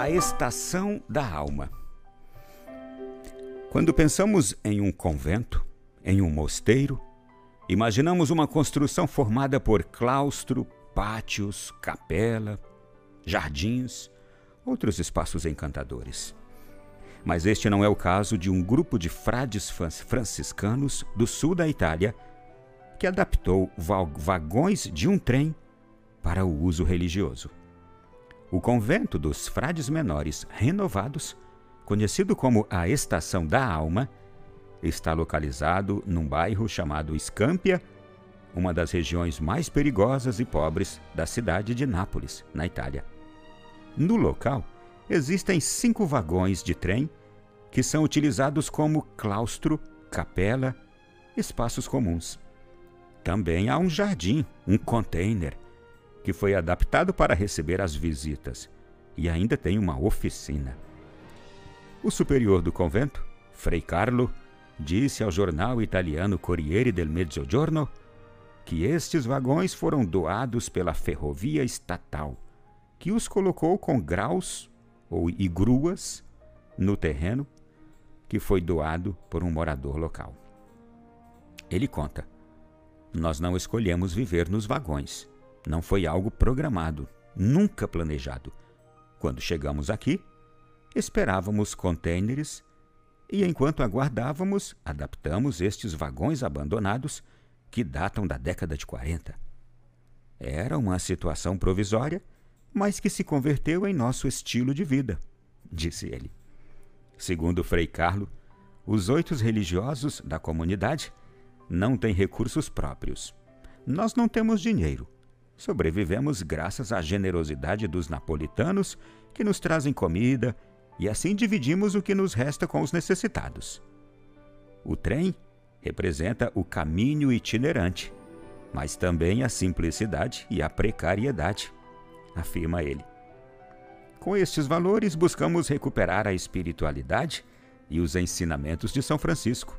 A estação da alma. Quando pensamos em um convento, em um mosteiro, imaginamos uma construção formada por claustro, pátios, capela, jardins, outros espaços encantadores. Mas este não é o caso de um grupo de frades franciscanos do sul da Itália que adaptou vagões de um trem para o uso religioso. O convento dos frades menores renovados, conhecido como a Estação da Alma, está localizado num bairro chamado Escâmpia, uma das regiões mais perigosas e pobres da cidade de Nápoles, na Itália. No local, existem cinco vagões de trem que são utilizados como claustro, capela, espaços comuns. Também há um jardim, um container, que foi adaptado para receber as visitas e ainda tem uma oficina. O superior do convento, Frei Carlo, disse ao jornal italiano Corriere del Mezzogiorno que estes vagões foram doados pela ferrovia estatal, que os colocou com graus ou igruas no terreno que foi doado por um morador local. Ele conta: Nós não escolhemos viver nos vagões. Não foi algo programado, nunca planejado. Quando chegamos aqui, esperávamos contêineres e, enquanto aguardávamos, adaptamos estes vagões abandonados que datam da década de 40. Era uma situação provisória, mas que se converteu em nosso estilo de vida, disse ele. Segundo Frei Carlo, os oito religiosos da comunidade não têm recursos próprios. Nós não temos dinheiro, Sobrevivemos graças à generosidade dos napolitanos que nos trazem comida e assim dividimos o que nos resta com os necessitados. O trem representa o caminho itinerante, mas também a simplicidade e a precariedade, afirma ele. Com estes valores, buscamos recuperar a espiritualidade e os ensinamentos de São Francisco.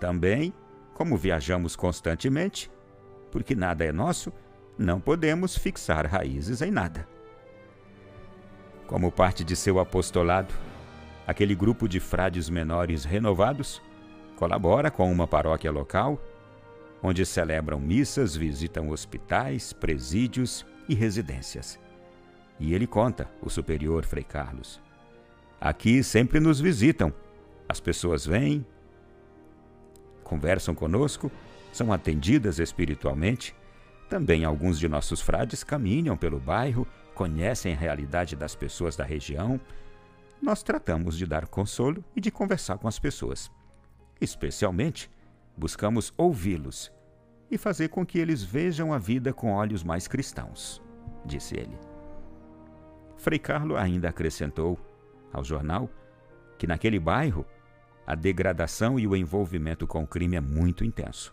Também, como viajamos constantemente, porque nada é nosso, não podemos fixar raízes em nada. Como parte de seu apostolado, aquele grupo de frades menores renovados colabora com uma paróquia local, onde celebram missas, visitam hospitais, presídios e residências. E ele conta, o superior Frei Carlos. Aqui sempre nos visitam. As pessoas vêm, conversam conosco, são atendidas espiritualmente também alguns de nossos frades caminham pelo bairro, conhecem a realidade das pessoas da região. Nós tratamos de dar consolo e de conversar com as pessoas. Especialmente, buscamos ouvi-los e fazer com que eles vejam a vida com olhos mais cristãos, disse ele. Frei Carlo ainda acrescentou ao jornal que naquele bairro a degradação e o envolvimento com o crime é muito intenso.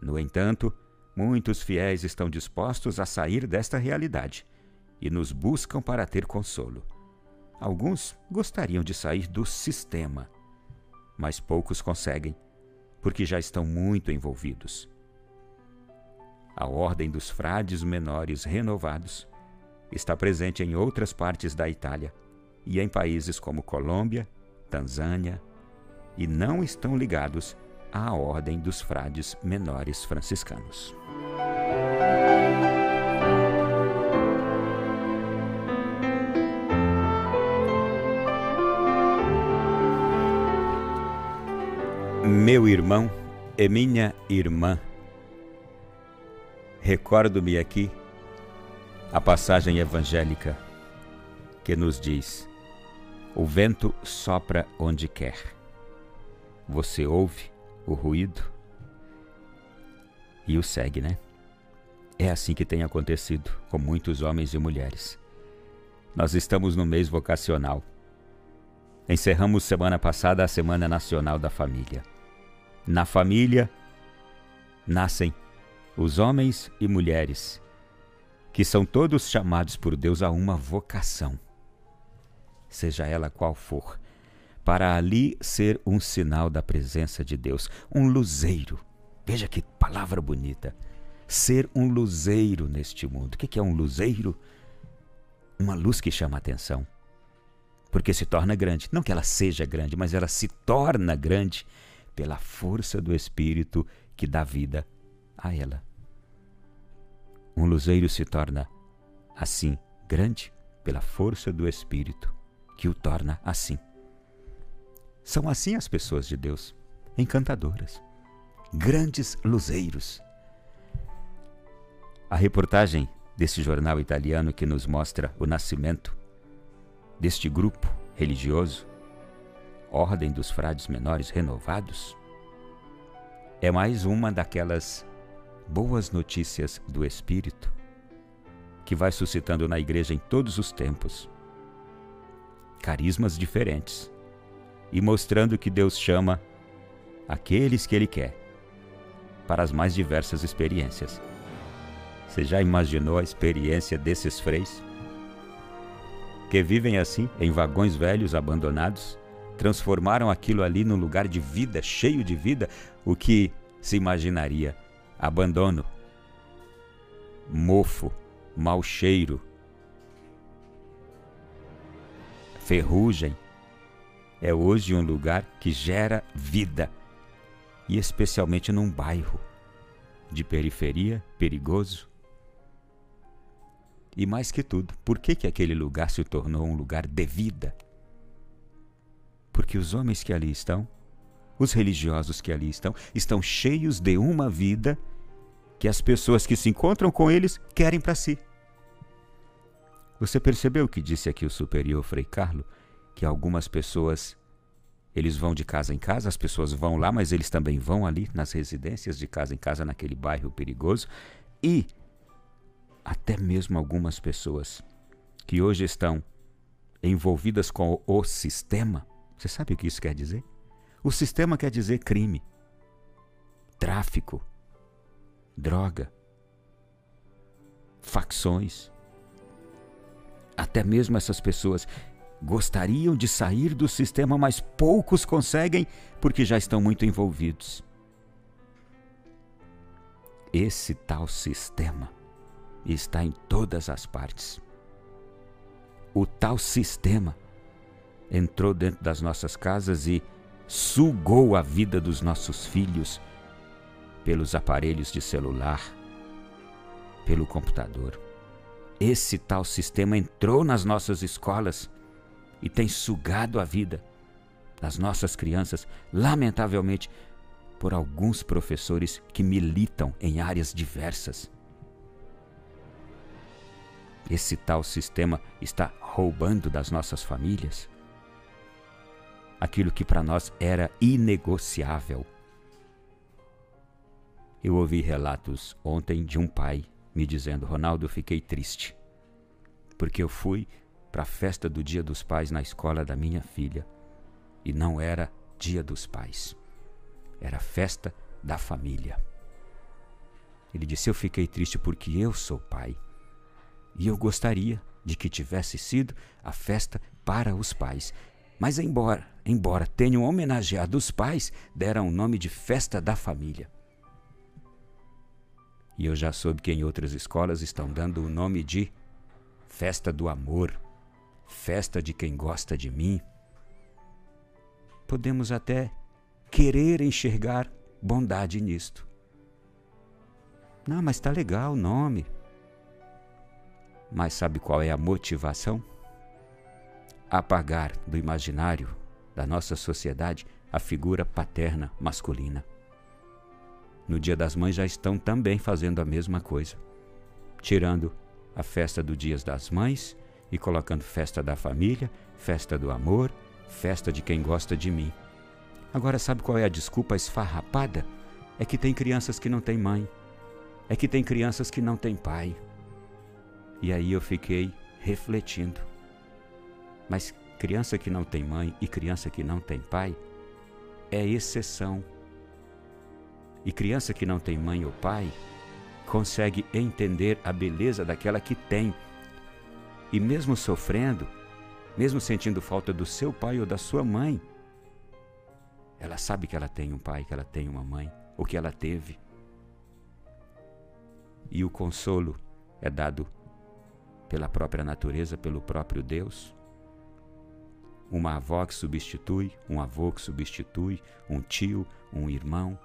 No entanto, Muitos fiéis estão dispostos a sair desta realidade e nos buscam para ter consolo. Alguns gostariam de sair do sistema, mas poucos conseguem, porque já estão muito envolvidos. A Ordem dos Frades Menores Renovados está presente em outras partes da Itália e em países como Colômbia, Tanzânia, e não estão ligados à Ordem dos Frades Menores Franciscanos. Meu irmão e minha irmã, recordo-me aqui a passagem evangélica que nos diz: O vento sopra onde quer. Você ouve o ruído e o segue, né? É assim que tem acontecido com muitos homens e mulheres. Nós estamos no mês vocacional. Encerramos semana passada a Semana Nacional da Família. Na família nascem os homens e mulheres, que são todos chamados por Deus a uma vocação, seja ela qual for, para ali ser um sinal da presença de Deus, um luzeiro. Veja que palavra bonita ser um luzeiro neste mundo. O que é um luzeiro? Uma luz que chama a atenção, porque se torna grande. Não que ela seja grande, mas ela se torna grande pela força do Espírito que dá vida a ela. Um luzeiro se torna assim grande pela força do Espírito que o torna assim. São assim as pessoas de Deus, encantadoras, grandes luzeiros. A reportagem desse jornal italiano que nos mostra o nascimento deste grupo religioso, Ordem dos Frades Menores Renovados, é mais uma daquelas boas notícias do Espírito que vai suscitando na igreja em todos os tempos carismas diferentes e mostrando que Deus chama aqueles que Ele quer para as mais diversas experiências. Você já imaginou a experiência desses freis? Que vivem assim, em vagões velhos abandonados, transformaram aquilo ali num lugar de vida, cheio de vida, o que se imaginaria abandono, mofo, mau cheiro, ferrugem. É hoje um lugar que gera vida, e especialmente num bairro de periferia perigoso. E mais que tudo, por que, que aquele lugar se tornou um lugar de vida? Porque os homens que ali estão, os religiosos que ali estão, estão cheios de uma vida que as pessoas que se encontram com eles querem para si. Você percebeu o que disse aqui o superior Frei Carlo? Que algumas pessoas eles vão de casa em casa, as pessoas vão lá, mas eles também vão ali nas residências de casa em casa naquele bairro perigoso e até mesmo algumas pessoas que hoje estão envolvidas com o sistema. Você sabe o que isso quer dizer? O sistema quer dizer crime, tráfico, droga, facções. Até mesmo essas pessoas gostariam de sair do sistema, mas poucos conseguem porque já estão muito envolvidos. Esse tal sistema está em todas as partes. O tal sistema entrou dentro das nossas casas e sugou a vida dos nossos filhos pelos aparelhos de celular, pelo computador. Esse tal sistema entrou nas nossas escolas e tem sugado a vida das nossas crianças, lamentavelmente, por alguns professores que militam em áreas diversas. Esse tal sistema está roubando das nossas famílias aquilo que para nós era inegociável eu ouvi relatos ontem de um pai me dizendo: Ronaldo, eu fiquei triste, porque eu fui para a festa do Dia dos Pais na escola da minha filha e não era Dia dos Pais, era festa da família. Ele disse: Eu fiquei triste porque eu sou pai e eu gostaria de que tivesse sido a festa para os pais. Mas embora, embora tenham homenageado os pais, deram o nome de festa da família. E eu já soube que em outras escolas estão dando o nome de Festa do Amor, Festa de quem gosta de mim. Podemos até querer enxergar bondade nisto. Não, mas está legal o nome. Mas sabe qual é a motivação? Apagar do imaginário da nossa sociedade a figura paterna masculina no Dia das Mães já estão também fazendo a mesma coisa, tirando a festa do Dia das Mães e colocando festa da família, festa do amor, festa de quem gosta de mim. Agora, sabe qual é a desculpa esfarrapada? É que tem crianças que não têm mãe, é que tem crianças que não têm pai. E aí eu fiquei refletindo. Mas criança que não tem mãe e criança que não tem pai é exceção e criança que não tem mãe ou pai consegue entender a beleza daquela que tem. E mesmo sofrendo, mesmo sentindo falta do seu pai ou da sua mãe, ela sabe que ela tem um pai, que ela tem uma mãe, ou que ela teve. E o consolo é dado pela própria natureza, pelo próprio Deus. uma avó que substitui, um avô que substitui, um tio, um irmão.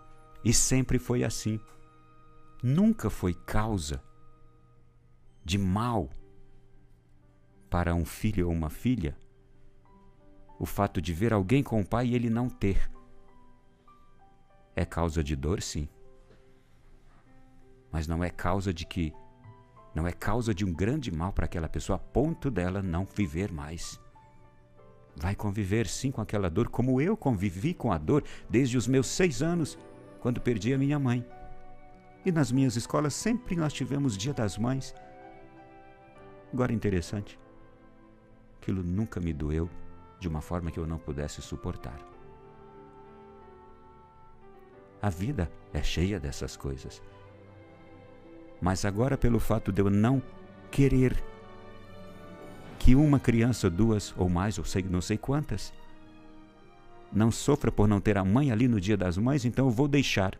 E sempre foi assim. Nunca foi causa de mal para um filho ou uma filha o fato de ver alguém com o pai e ele não ter. É causa de dor, sim. Mas não é causa de que não é causa de um grande mal para aquela pessoa a ponto dela não viver mais. Vai conviver sim com aquela dor, como eu convivi com a dor desde os meus seis anos, quando perdi a minha mãe. E nas minhas escolas sempre nós tivemos Dia das Mães. Agora interessante, aquilo nunca me doeu de uma forma que eu não pudesse suportar. A vida é cheia dessas coisas. Mas agora, pelo fato de eu não querer que uma criança, duas ou mais, ou sei, não sei quantas, não sofra por não ter a mãe ali no dia das mães, então eu vou deixar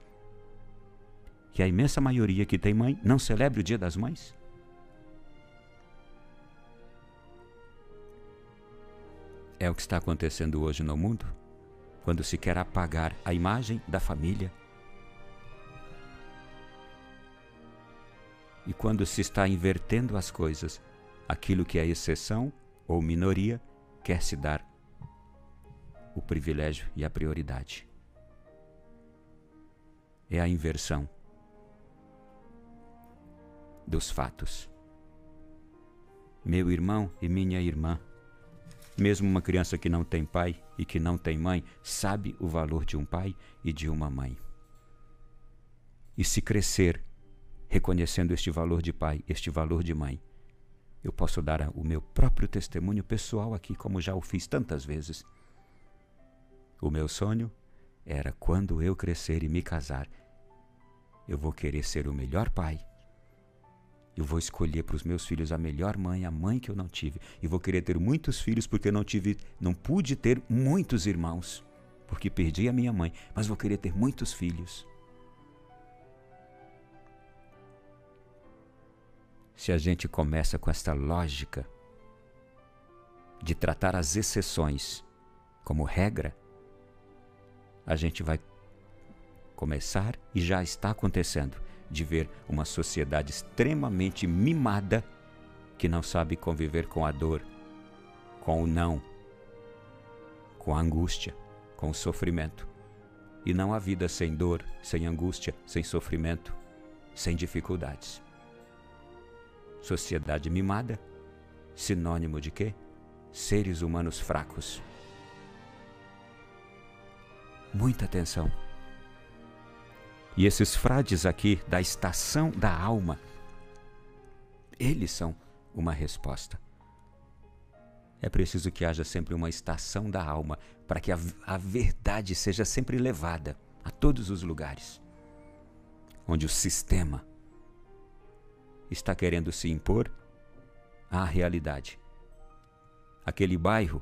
que a imensa maioria que tem mãe não celebre o dia das mães? É o que está acontecendo hoje no mundo, quando se quer apagar a imagem da família E quando se está invertendo as coisas, aquilo que é exceção ou minoria quer se dar o privilégio e a prioridade. É a inversão dos fatos. Meu irmão e minha irmã, mesmo uma criança que não tem pai e que não tem mãe, sabe o valor de um pai e de uma mãe. E se crescer reconhecendo este valor de pai, este valor de mãe. Eu posso dar o meu próprio testemunho pessoal aqui, como já o fiz tantas vezes. O meu sonho era quando eu crescer e me casar, eu vou querer ser o melhor pai. Eu vou escolher para os meus filhos a melhor mãe, a mãe que eu não tive. E vou querer ter muitos filhos porque não tive, não pude ter muitos irmãos, porque perdi a minha mãe, mas vou querer ter muitos filhos. se a gente começa com esta lógica de tratar as exceções como regra, a gente vai começar e já está acontecendo de ver uma sociedade extremamente mimada que não sabe conviver com a dor, com o não, com a angústia, com o sofrimento. E não há vida sem dor, sem angústia, sem sofrimento, sem dificuldades. Sociedade mimada, sinônimo de quê? Seres humanos fracos. Muita atenção. E esses frades aqui da estação da alma, eles são uma resposta. É preciso que haja sempre uma estação da alma para que a, a verdade seja sempre levada a todos os lugares onde o sistema está querendo se impor à realidade. Aquele bairro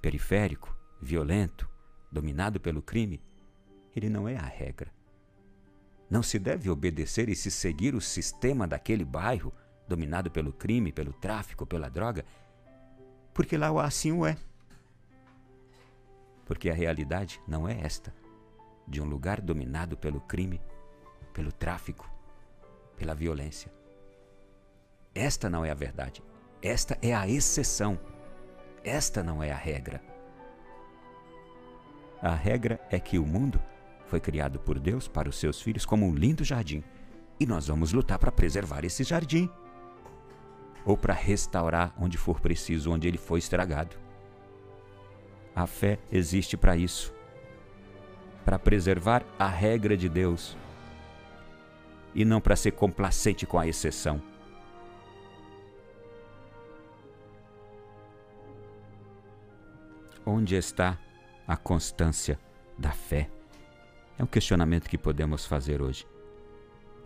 periférico, violento, dominado pelo crime, ele não é a regra. Não se deve obedecer e se seguir o sistema daquele bairro dominado pelo crime, pelo tráfico, pela droga, porque lá assim o é. Porque a realidade não é esta, de um lugar dominado pelo crime, pelo tráfico, pela violência. Esta não é a verdade. Esta é a exceção. Esta não é a regra. A regra é que o mundo foi criado por Deus para os seus filhos como um lindo jardim. E nós vamos lutar para preservar esse jardim. Ou para restaurar onde for preciso, onde ele foi estragado. A fé existe para isso para preservar a regra de Deus e não para ser complacente com a exceção. Onde está a constância da fé? É um questionamento que podemos fazer hoje.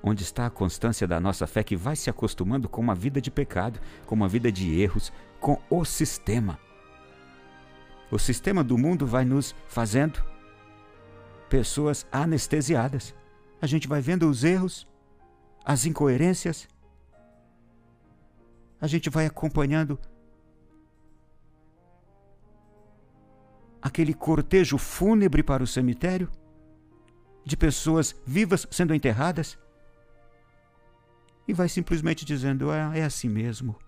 Onde está a constância da nossa fé que vai se acostumando com uma vida de pecado, com uma vida de erros, com o sistema? O sistema do mundo vai nos fazendo pessoas anestesiadas. A gente vai vendo os erros, as incoerências, a gente vai acompanhando aquele cortejo fúnebre para o cemitério? De pessoas vivas sendo enterradas? E vai simplesmente dizendo: é, é assim mesmo.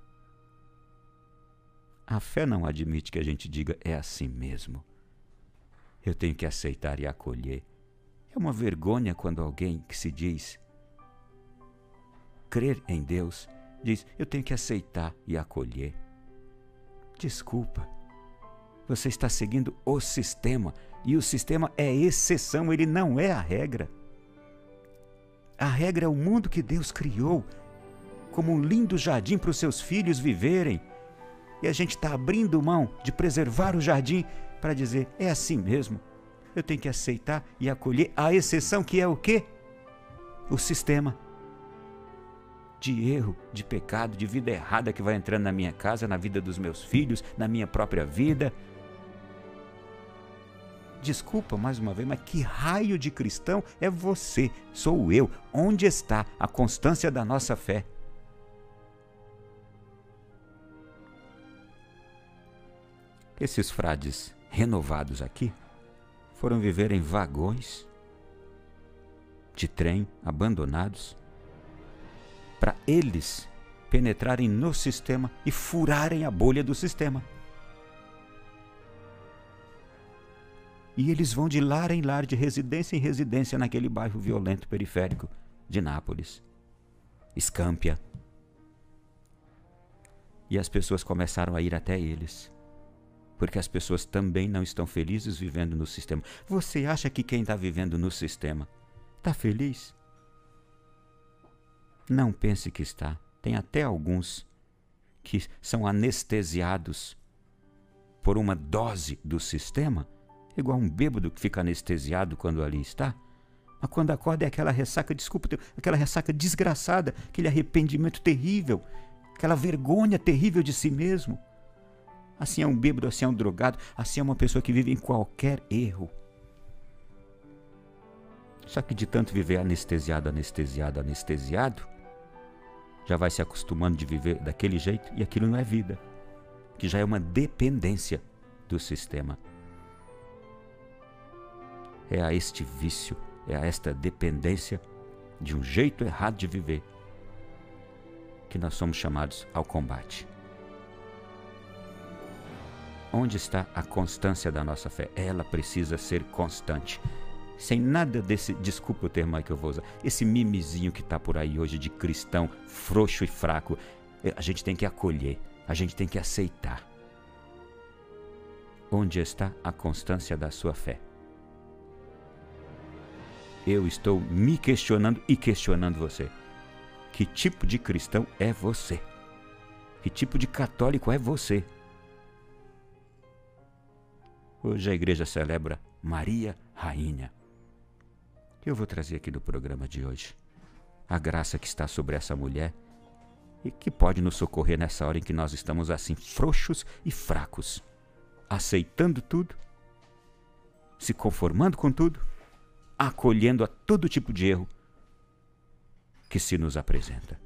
A fé não admite que a gente diga é assim mesmo. Eu tenho que aceitar e acolher. É uma vergonha quando alguém que se diz crer em Deus diz: eu tenho que aceitar e acolher. Desculpa. Você está seguindo o sistema e o sistema é exceção, ele não é a regra. A regra é o mundo que Deus criou como um lindo jardim para os seus filhos viverem e a gente está abrindo mão de preservar o jardim para dizer: é assim mesmo. Eu tenho que aceitar e acolher a exceção que é o quê? O sistema de erro, de pecado, de vida errada que vai entrando na minha casa, na vida dos meus filhos, na minha própria vida. Desculpa mais uma vez, mas que raio de cristão é você? Sou eu. Onde está a constância da nossa fé? Esses frades renovados aqui foram viver em vagões de trem abandonados para eles penetrarem no sistema e furarem a bolha do sistema. E eles vão de lar em lar, de residência em residência naquele bairro violento periférico de Nápoles. Escâmpia. E as pessoas começaram a ir até eles porque as pessoas também não estão felizes vivendo no sistema. Você acha que quem está vivendo no sistema está feliz? Não pense que está. Tem até alguns que são anestesiados por uma dose do sistema, igual um bêbado que fica anestesiado quando ali está. Mas quando acorda é aquela ressaca, desculpa, aquela ressaca desgraçada, aquele arrependimento terrível, aquela vergonha terrível de si mesmo. Assim é um bêbado, assim é um drogado, assim é uma pessoa que vive em qualquer erro. Só que de tanto viver anestesiado, anestesiado, anestesiado, já vai se acostumando de viver daquele jeito e aquilo não é vida, que já é uma dependência do sistema. É a este vício, é a esta dependência de um jeito errado de viver que nós somos chamados ao combate. Onde está a constância da nossa fé? Ela precisa ser constante. Sem nada desse, desculpa o termo que eu vou usar, esse mimizinho que está por aí hoje de cristão frouxo e fraco, eh, a gente tem que acolher, a gente tem que aceitar. Onde está a constância da sua fé? Eu estou me questionando e questionando você. Que tipo de cristão é você? Que tipo de católico é você? Hoje a igreja celebra Maria Rainha. Eu vou trazer aqui do programa de hoje a graça que está sobre essa mulher e que pode nos socorrer nessa hora em que nós estamos assim frouxos e fracos, aceitando tudo, se conformando com tudo, acolhendo a todo tipo de erro que se nos apresenta.